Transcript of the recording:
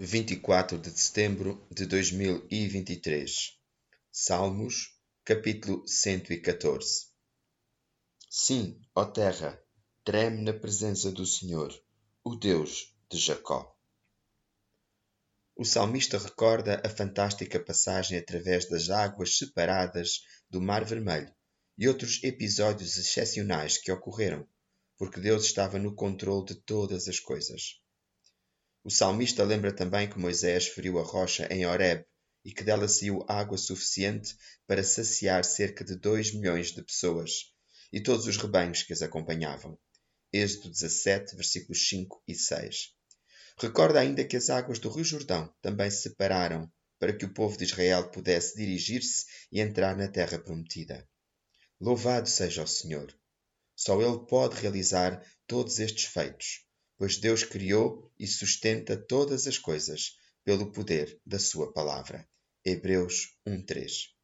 24 de setembro de 2023 Salmos, capítulo 114 Sim, ó terra, treme na presença do Senhor, o Deus de Jacó. O salmista recorda a fantástica passagem através das águas separadas do Mar Vermelho e outros episódios excepcionais que ocorreram, porque Deus estava no controle de todas as coisas. O salmista lembra também que Moisés feriu a rocha em Horeb e que dela saiu água suficiente para saciar cerca de dois milhões de pessoas e todos os rebanhos que as acompanhavam. Êxodo 17, versículos 5 e 6. Recorda ainda que as águas do Rio Jordão também se separaram para que o povo de Israel pudesse dirigir-se e entrar na terra prometida. Louvado seja o Senhor! Só Ele pode realizar todos estes feitos pois Deus criou e sustenta todas as coisas pelo poder da sua palavra. Hebreus 1:3